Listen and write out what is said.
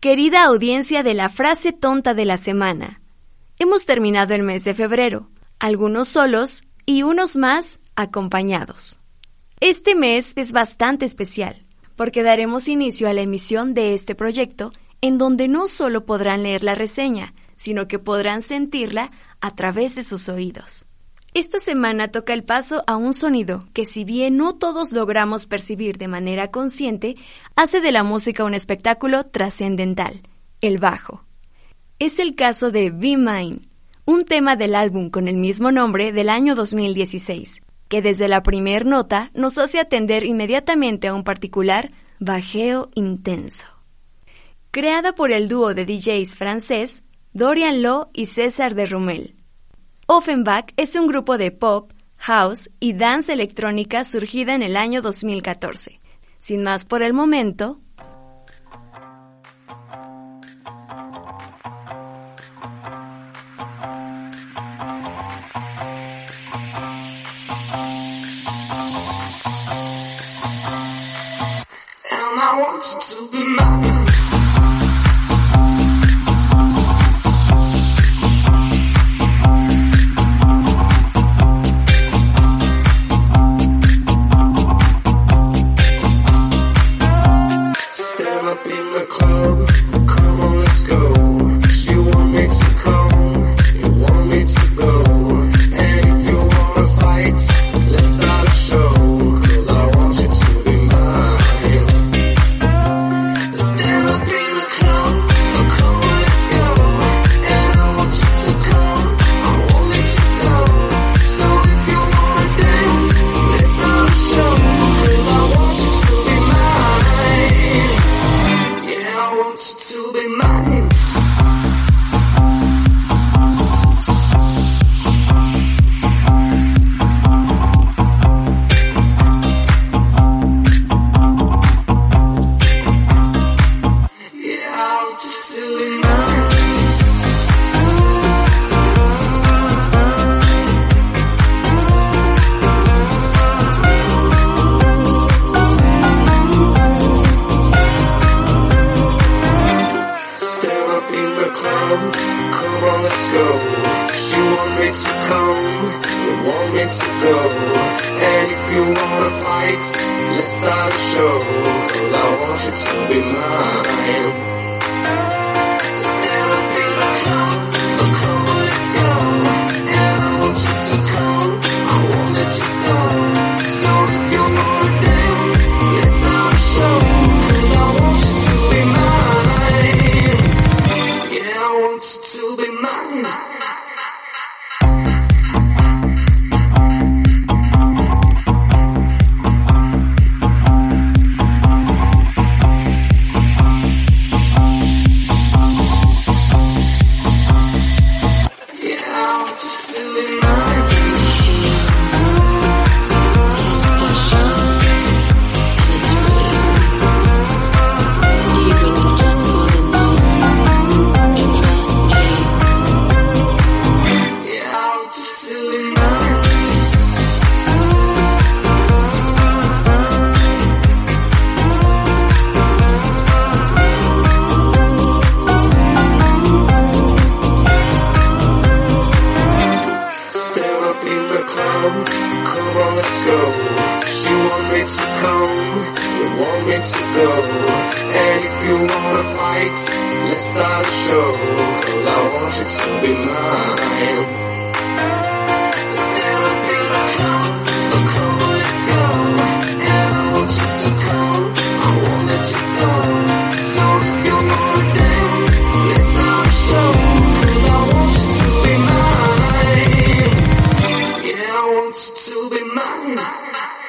Querida audiencia de la frase tonta de la semana, hemos terminado el mes de febrero, algunos solos y unos más acompañados. Este mes es bastante especial, porque daremos inicio a la emisión de este proyecto, en donde no solo podrán leer la reseña, sino que podrán sentirla a través de sus oídos. Esta semana toca el paso a un sonido que si bien no todos logramos percibir de manera consciente, hace de la música un espectáculo trascendental, el bajo. Es el caso de Be Mine, un tema del álbum con el mismo nombre del año 2016, que desde la primer nota nos hace atender inmediatamente a un particular bajeo intenso. Creada por el dúo de DJs francés Dorian Lowe y César de Rumel, Offenbach es un grupo de pop, house y dance electrónica surgida en el año 2014. Sin más por el momento, come, come on, let's go. You want me to come, you want me to go. And if you wanna fight, let's start a show. Cause I want you to be mine. You want me to come, you want me to go. And if you wanna fight, let's start a show. Cause I want you to be mine. wants to be mine.